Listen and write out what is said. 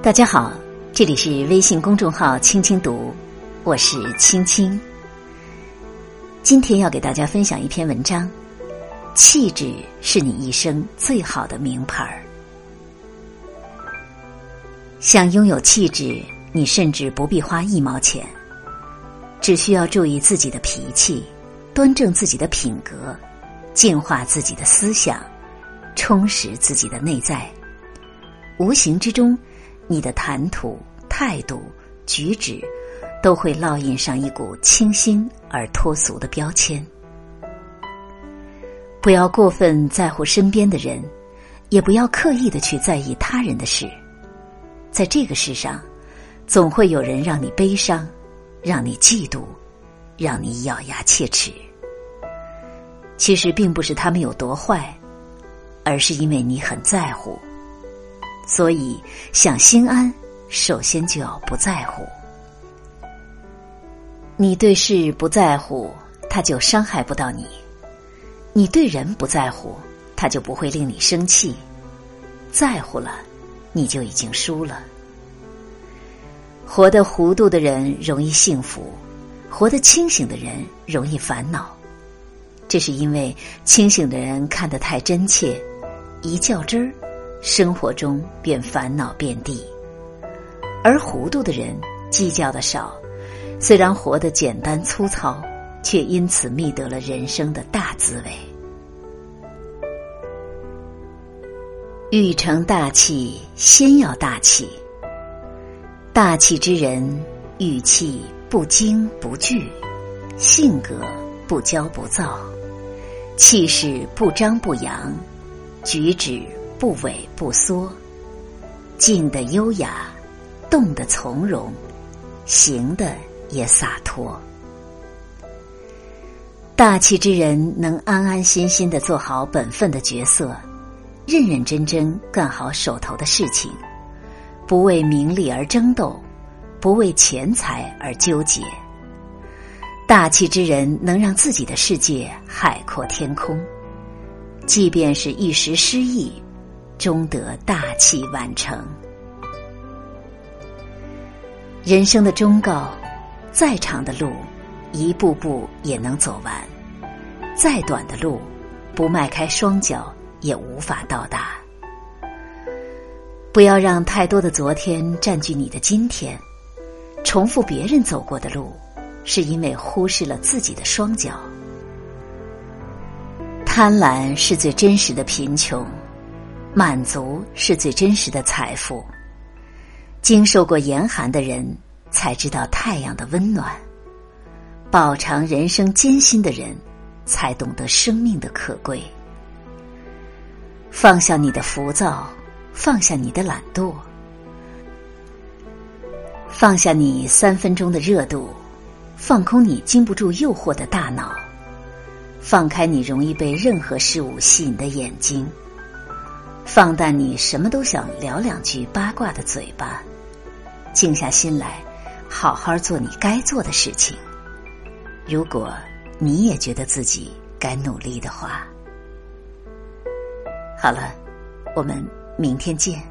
大家好，这里是微信公众号“青青读”，我是青青。今天要给大家分享一篇文章：气质是你一生最好的名牌儿。想拥有气质，你甚至不必花一毛钱，只需要注意自己的脾气，端正自己的品格，净化自己的思想，充实自己的内在，无形之中。你的谈吐、态度、举止，都会烙印上一股清新而脱俗的标签。不要过分在乎身边的人，也不要刻意的去在意他人的事。在这个世上，总会有人让你悲伤，让你嫉妒，让你咬牙切齿。其实并不是他们有多坏，而是因为你很在乎。所以，想心安，首先就要不在乎。你对事不在乎，他就伤害不到你；你对人不在乎，他就不会令你生气。在乎了，你就已经输了。活得糊涂的人容易幸福，活得清醒的人容易烦恼。这是因为清醒的人看得太真切，一较真儿。生活中便烦恼遍地，而糊涂的人计较的少，虽然活得简单粗糙，却因此觅得了人生的大滋味。欲成大器，先要大气。大气之人，语气不惊不惧，性格不骄不躁，气势不张不扬，举止。不萎不缩，静的优雅，动的从容，行的也洒脱。大气之人能安安心心的做好本分的角色，认认真真干好手头的事情，不为名利而争斗，不为钱财而纠结。大气之人能让自己的世界海阔天空，即便是一时失意。终得大器晚成。人生的忠告：再长的路，一步步也能走完；再短的路，不迈开双脚也无法到达。不要让太多的昨天占据你的今天。重复别人走过的路，是因为忽视了自己的双脚。贪婪是最真实的贫穷。满足是最真实的财富。经受过严寒的人，才知道太阳的温暖；饱尝人生艰辛的人，才懂得生命的可贵。放下你的浮躁，放下你的懒惰，放下你三分钟的热度，放空你经不住诱惑的大脑，放开你容易被任何事物吸引的眼睛。放淡你什么都想聊两句八卦的嘴巴，静下心来，好好做你该做的事情。如果你也觉得自己该努力的话，好了，我们明天见。